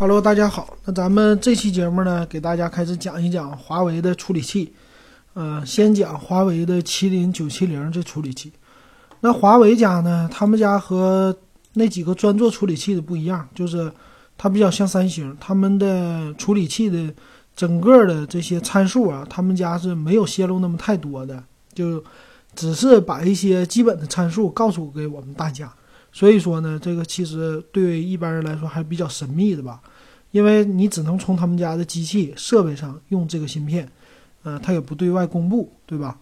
Hello，大家好。那咱们这期节目呢，给大家开始讲一讲华为的处理器。呃，先讲华为的麒麟九七零这处理器。那华为家呢，他们家和那几个专做处理器的不一样，就是它比较像三星，他们的处理器的整个的这些参数啊，他们家是没有泄露那么太多的，就只是把一些基本的参数告诉给我们大家。所以说呢，这个其实对一般人来说还比较神秘的吧，因为你只能从他们家的机器设备上用这个芯片，呃，它也不对外公布，对吧？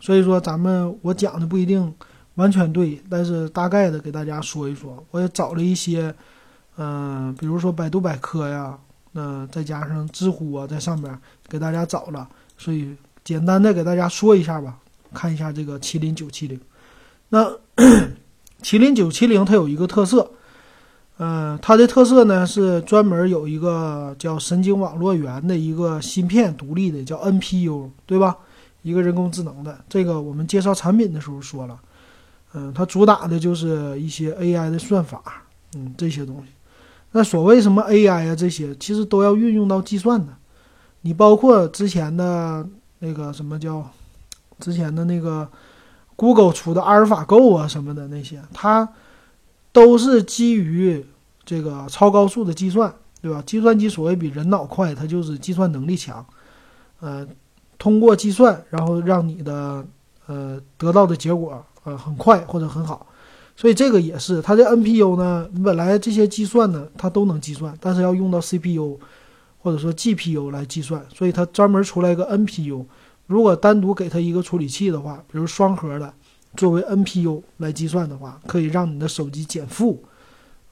所以说咱们我讲的不一定完全对，但是大概的给大家说一说。我也找了一些，嗯，比如说百度百科呀，那再加上知乎啊，在上面给大家找了，所以简单的给大家说一下吧，看一下这个麒麟九七零，那。麒麟九七零它有一个特色，呃，它的特色呢是专门有一个叫神经网络元的一个芯片独立的，叫 NPU，对吧？一个人工智能的。这个我们介绍产品的时候说了，嗯，它主打的就是一些 AI 的算法，嗯，这些东西。那所谓什么 AI 啊，这些其实都要运用到计算的。你包括之前的那个什么叫之前的那个。Google 出的阿尔法 Go 啊什么的那些，它都是基于这个超高速的计算，对吧？计算机所谓比人脑快，它就是计算能力强。呃，通过计算，然后让你的呃得到的结果呃很快或者很好。所以这个也是它的 NPU 呢，本来这些计算呢它都能计算，但是要用到 CPU 或者说 GPU 来计算，所以它专门出来一个 NPU。如果单独给它一个处理器的话，比如双核的，作为 NPU 来计算的话，可以让你的手机减负，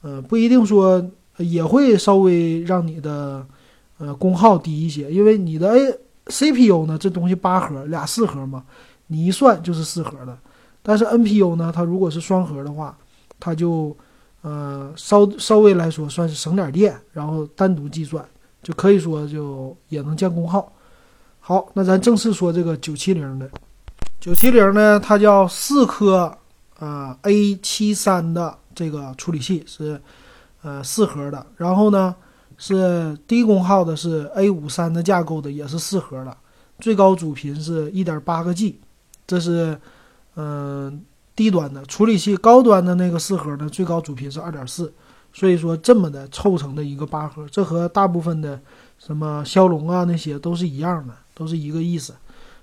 呃，不一定说也会稍微让你的呃功耗低一些，因为你的 A CPU 呢，这东西八核俩四核嘛，你一算就是四核的，但是 NPU 呢，它如果是双核的话，它就呃稍稍微来说算是省点电，然后单独计算就可以说就也能降功耗。好，那咱正式说这个九七零的，九七零呢，它叫四颗啊 A 七三的这个处理器是呃四核的，然后呢是低功耗的是 A 五三的架构的，也是四核的，最高主频是一点八个 G，这是嗯低端的。处理器，高端的那个四核呢最高主频是二点四，所以说这么的凑成的一个八核，这和大部分的什么骁龙啊那些都是一样的。都是一个意思，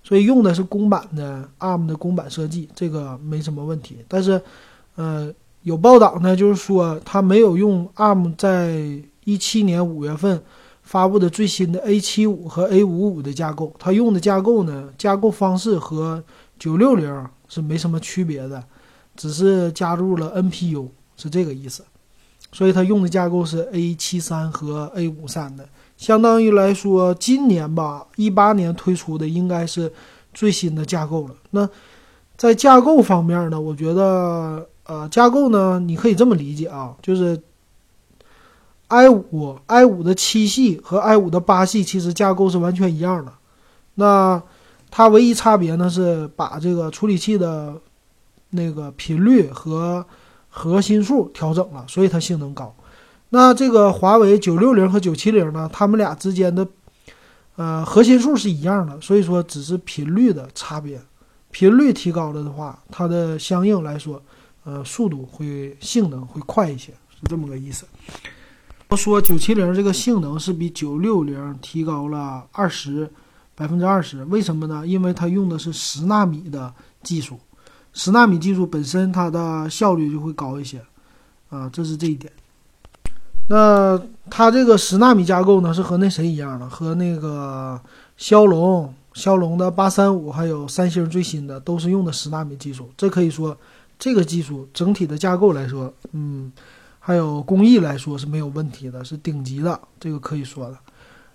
所以用的是公版的 ARM 的公版设计，这个没什么问题。但是，呃，有报道呢，就是说它没有用 ARM 在一七年五月份发布的最新的 A 七五和 A 五五的架构，它用的架构呢，架构方式和九六零是没什么区别的，只是加入了 NPU，是这个意思。所以它用的架构是 A 七三和 A 五三的。相当于来说，今年吧，一八年推出的应该是最新的架构了。那在架构方面呢，我觉得，呃，架构呢，你可以这么理解啊，就是 i 五 i 五的七系和 i 五的八系其实架构是完全一样的。那它唯一差别呢是把这个处理器的那个频率和核心数调整了，所以它性能高。那这个华为九六零和九七零呢，它们俩之间的，呃，核心数是一样的，所以说只是频率的差别，频率提高了的话，它的相应来说，呃，速度会性能会快一些，是这么个意思。说九七零这个性能是比九六零提高了二十百分之二十，为什么呢？因为它用的是十纳米的技术，十纳米技术本身它的效率就会高一些，啊，这是这一点。那它这个十纳米架构呢，是和那谁一样的？和那个骁龙、骁龙的八三五，还有三星最新的，都是用的十纳米技术。这可以说，这个技术整体的架构来说，嗯，还有工艺来说是没有问题的，是顶级的，这个可以说的。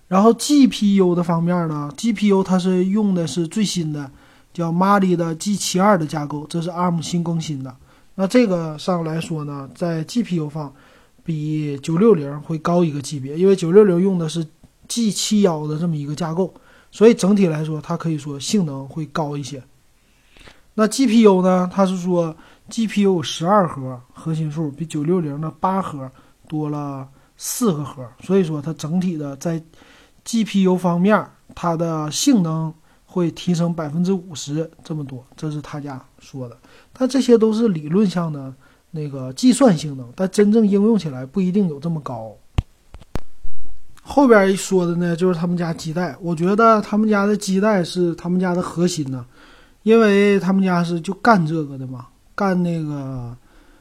然后 GPU 的方面呢，GPU 它是用的是最新的，叫 Mali 的 G 七二的架构，这是 ARM 新更新的。那这个上来说呢，在 GPU 方。比九六零会高一个级别，因为九六零用的是 G 七幺的这么一个架构，所以整体来说它可以说性能会高一些。那 GPU 呢？它是说 GPU 十二核核心数，比九六零的八核多了四个核，所以说它整体的在 GPU 方面，它的性能会提升百分之五十这么多，这是他家说的。但这些都是理论上的那个计算性能，但真正应用起来不一定有这么高。后边一说的呢，就是他们家基带，我觉得他们家的基带是他们家的核心呢，因为他们家是就干这个的嘛，干那个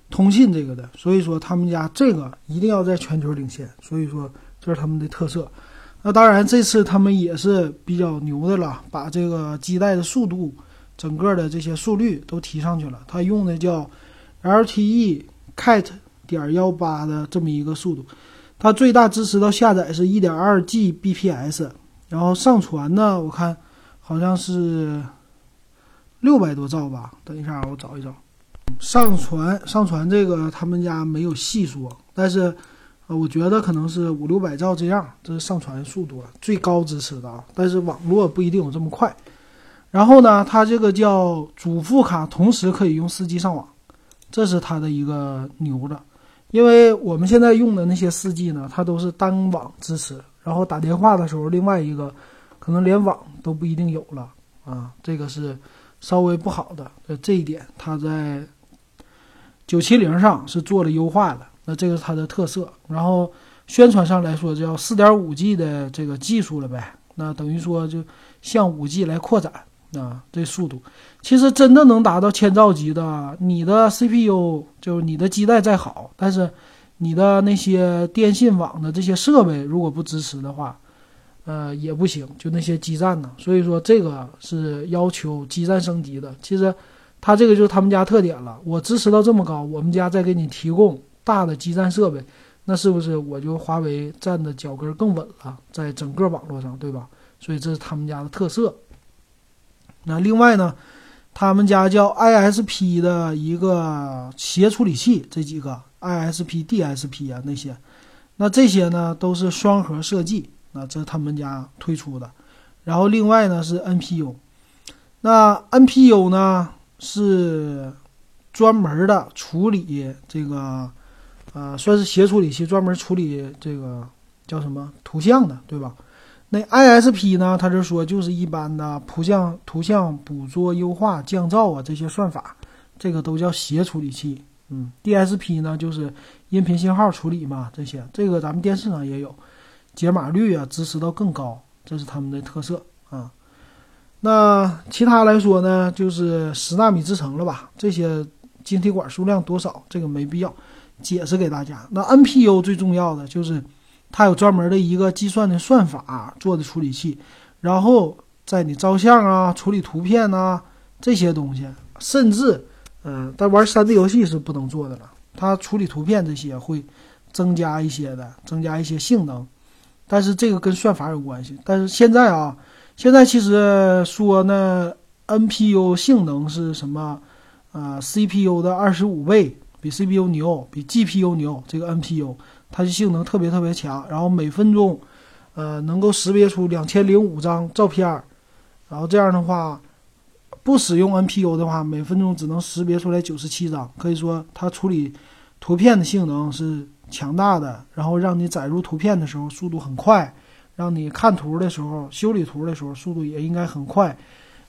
通信这个的，所以说他们家这个一定要在全球领先，所以说这是他们的特色。那当然，这次他们也是比较牛的了，把这个基带的速度，整个的这些速率都提上去了。他用的叫 LTE Cat 点幺八的这么一个速度，它最大支持到下载是一点二 Gbps，然后上传呢，我看好像是六百多兆吧。等一下，我找一找，上传上传这个他们家没有细说，但是。啊，我觉得可能是五六百兆这样，这是上传速度最高支持的啊。但是网络不一定有这么快。然后呢，它这个叫主副卡，同时可以用四 G 上网，这是它的一个牛的。因为我们现在用的那些四 G 呢，它都是单网支持，然后打电话的时候，另外一个可能连网都不一定有了啊，这个是稍微不好的。这一点它在九七零上是做了优化的。那这个是它的特色，然后宣传上来说叫四点五 G 的这个技术了呗，那等于说就向五 G 来扩展啊，这速度其实真的能达到千兆级的，你的 CPU 就是你的基带再好，但是你的那些电信网的这些设备如果不支持的话，呃也不行，就那些基站呢，所以说这个是要求基站升级的。其实它这个就是他们家特点了，我支持到这么高，我们家再给你提供。大的基站设备，那是不是我就华为站的脚跟更稳了，在整个网络上，对吧？所以这是他们家的特色。那另外呢，他们家叫 ISP 的一个企业处理器，这几个 ISP、DSP 啊那些，那这些呢都是双核设计，那这是他们家推出的。然后另外呢是 NPU，那 NPU 呢是专门的处理这个。啊，算是协处理器，专门处理这个叫什么图像的，对吧？那 ISP 呢？他就说就是一般的图像、图像捕捉、优化、降噪啊这些算法，这个都叫协处理器。嗯，DSP 呢就是音频信号处理嘛，这些这个咱们电视上也有，解码率啊支持到更高，这是他们的特色啊。那其他来说呢，就是十纳米制程了吧？这些晶体管数量多少？这个没必要。解释给大家，那 NPU 最重要的就是它有专门的一个计算的算法做的处理器，然后在你照相啊、处理图片呐这些东西，甚至嗯，但玩 3D 游戏是不能做的了。它处理图片这些会增加一些的，增加一些性能，但是这个跟算法有关系。但是现在啊，现在其实说呢，NPU 性能是什么？啊，CPU 的二十五倍。比 CPU 牛，比 GPU 牛，这个 NPU 它的性能特别特别强，然后每分钟，呃，能够识别出两千零五张照片，然后这样的话，不使用 NPU 的话，每分钟只能识别出来九十七张，可以说它处理图片的性能是强大的，然后让你载入图片的时候速度很快，让你看图的时候、修理图的时候速度也应该很快，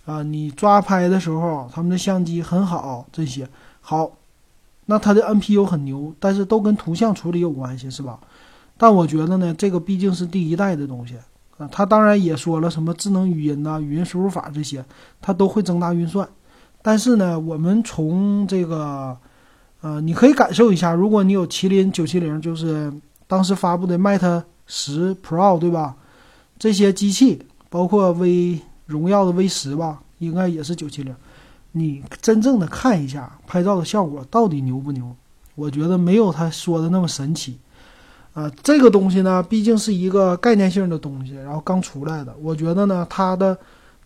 啊，你抓拍的时候，他们的相机很好，这些好。那它的 NPU 很牛，但是都跟图像处理有关系，是吧？但我觉得呢，这个毕竟是第一代的东西啊。它当然也说了什么智能语音呐、语音输入法这些，它都会增大运算。但是呢，我们从这个，呃，你可以感受一下，如果你有麒麟九七零，就是当时发布的 Mate 十 Pro，对吧？这些机器，包括 V 荣耀的 V 十吧，应该也是九七零。你真正的看一下拍照的效果到底牛不牛？我觉得没有他说的那么神奇，啊，这个东西呢毕竟是一个概念性的东西，然后刚出来的，我觉得呢它的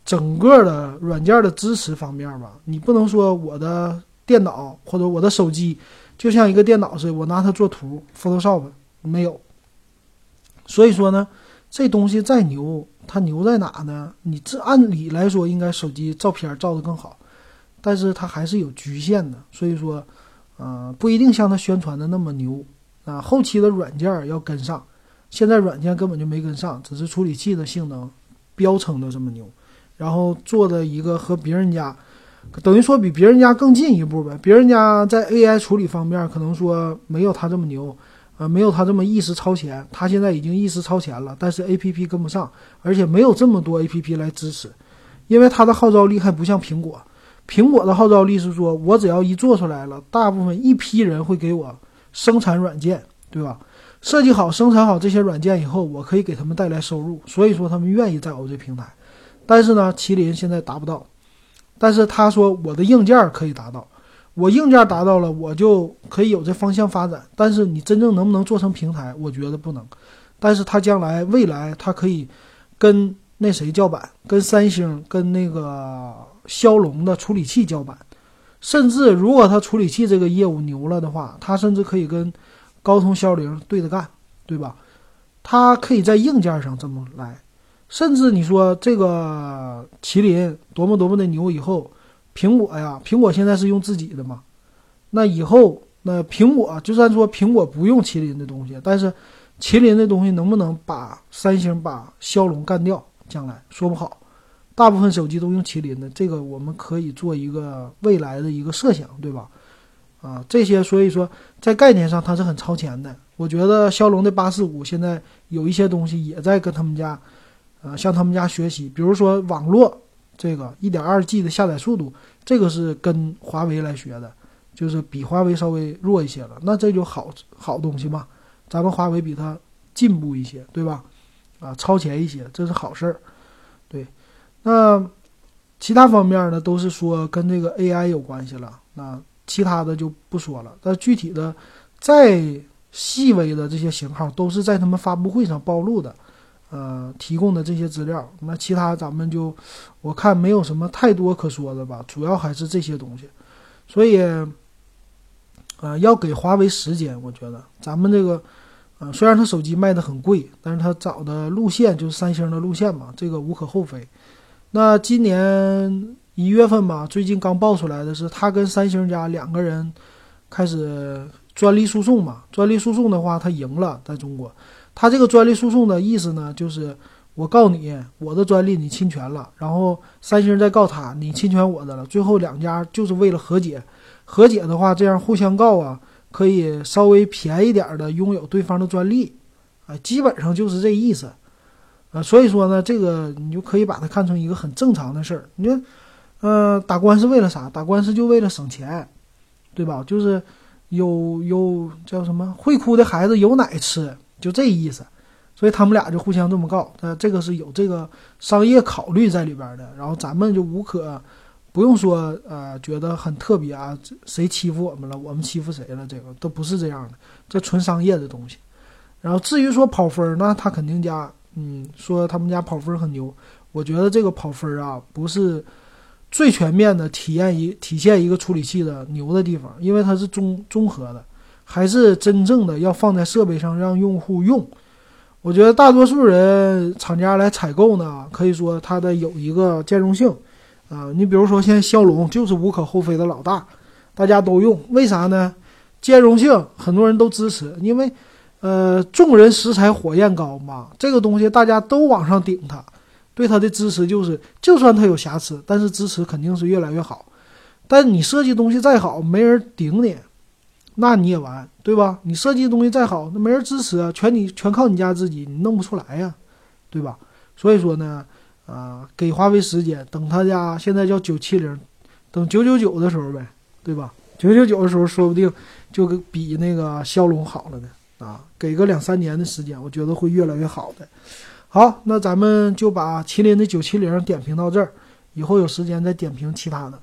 整个的软件的支持方面吧，你不能说我的电脑或者我的手机就像一个电脑似的，我拿它做图，Photoshop 没有。所以说呢，这东西再牛，它牛在哪呢？你这按理来说应该手机照片照的更好。但是它还是有局限的，所以说，呃，不一定像它宣传的那么牛啊，后期的软件要跟上，现在软件根本就没跟上，只是处理器的性能标称的这么牛，然后做的一个和别人家，等于说比别人家更进一步呗。别人家在 AI 处理方面可能说没有他这么牛，呃，没有他这么意识超前，他现在已经意识超前了，但是 APP 跟不上，而且没有这么多 APP 来支持，因为它的号召力还不像苹果。苹果的号召力是说，我只要一做出来了，大部分一批人会给我生产软件，对吧？设计好、生产好这些软件以后，我可以给他们带来收入，所以说他们愿意在我这平台。但是呢，麒麟现在达不到。但是他说我的硬件可以达到，我硬件达到了，我就可以有这方向发展。但是你真正能不能做成平台，我觉得不能。但是他将来未来他可以跟那谁叫板，跟三星、跟那个。骁龙的处理器叫板，甚至如果它处理器这个业务牛了的话，它甚至可以跟高通骁龙对着干，对吧？它可以在硬件上这么来，甚至你说这个麒麟多么多么的牛，以后苹果呀，苹果现在是用自己的嘛？那以后那苹果就算说苹果不用麒麟的东西，但是麒麟的东西能不能把三星、把骁龙干掉？将来说不好。大部分手机都用麒麟的，这个我们可以做一个未来的一个设想，对吧？啊，这些所以说在概念上它是很超前的。我觉得骁龙的八四五现在有一些东西也在跟他们家，呃，向他们家学习。比如说网络这个一点二 G 的下载速度，这个是跟华为来学的，就是比华为稍微弱一些了。那这就好好东西嘛，咱们华为比它进步一些，对吧？啊，超前一些，这是好事儿，对。那其他方面呢，都是说跟这个 AI 有关系了。那其他的就不说了。那具体的再细微的这些型号，都是在他们发布会上暴露的，呃，提供的这些资料。那其他咱们就我看没有什么太多可说的吧，主要还是这些东西。所以，呃，要给华为时间，我觉得咱们这个，呃，虽然它手机卖的很贵，但是它找的路线就是三星的路线嘛，这个无可厚非。那今年一月份吧，最近刚爆出来的是，他跟三星家两个人开始专利诉讼嘛。专利诉讼的话，他赢了，在中国。他这个专利诉讼的意思呢，就是我告你，我的专利你侵权了，然后三星再告他，你侵权我的了。最后两家就是为了和解，和解的话，这样互相告啊，可以稍微便宜点的拥有对方的专利，啊，基本上就是这意思。啊，所以说呢，这个你就可以把它看成一个很正常的事儿。你说，呃，打官司为了啥？打官司就为了省钱，对吧？就是有有叫什么会哭的孩子有奶吃，就这意思。所以他们俩就互相这么告，呃，这个是有这个商业考虑在里边的。然后咱们就无可不用说，呃，觉得很特别啊，谁欺负我们了，我们欺负谁了，这个都不是这样的，这纯商业的东西。然后至于说跑分儿，那他肯定加。嗯，说他们家跑分很牛，我觉得这个跑分啊不是最全面的体验一体现一个处理器的牛的地方，因为它是综综合的，还是真正的要放在设备上让用户用。我觉得大多数人厂家来采购呢，可以说它的有一个兼容性啊。你比如说现在骁龙就是无可厚非的老大，大家都用，为啥呢？兼容性很多人都支持，因为。呃，众人拾柴火焰高嘛，这个东西大家都往上顶它，对它的支持就是，就算它有瑕疵，但是支持肯定是越来越好。但你设计东西再好，没人顶你，那你也完，对吧？你设计东西再好，那没人支持啊，全你全靠你家自己，你弄不出来呀，对吧？所以说呢，啊，给华为时间，等他家现在叫九七零，等九九九的时候呗，对吧？九九九的时候，说不定就比那个骁龙好了呢。啊，给个两三年的时间，我觉得会越来越好的。好，那咱们就把麒麟的九七零点评到这儿，以后有时间再点评其他的。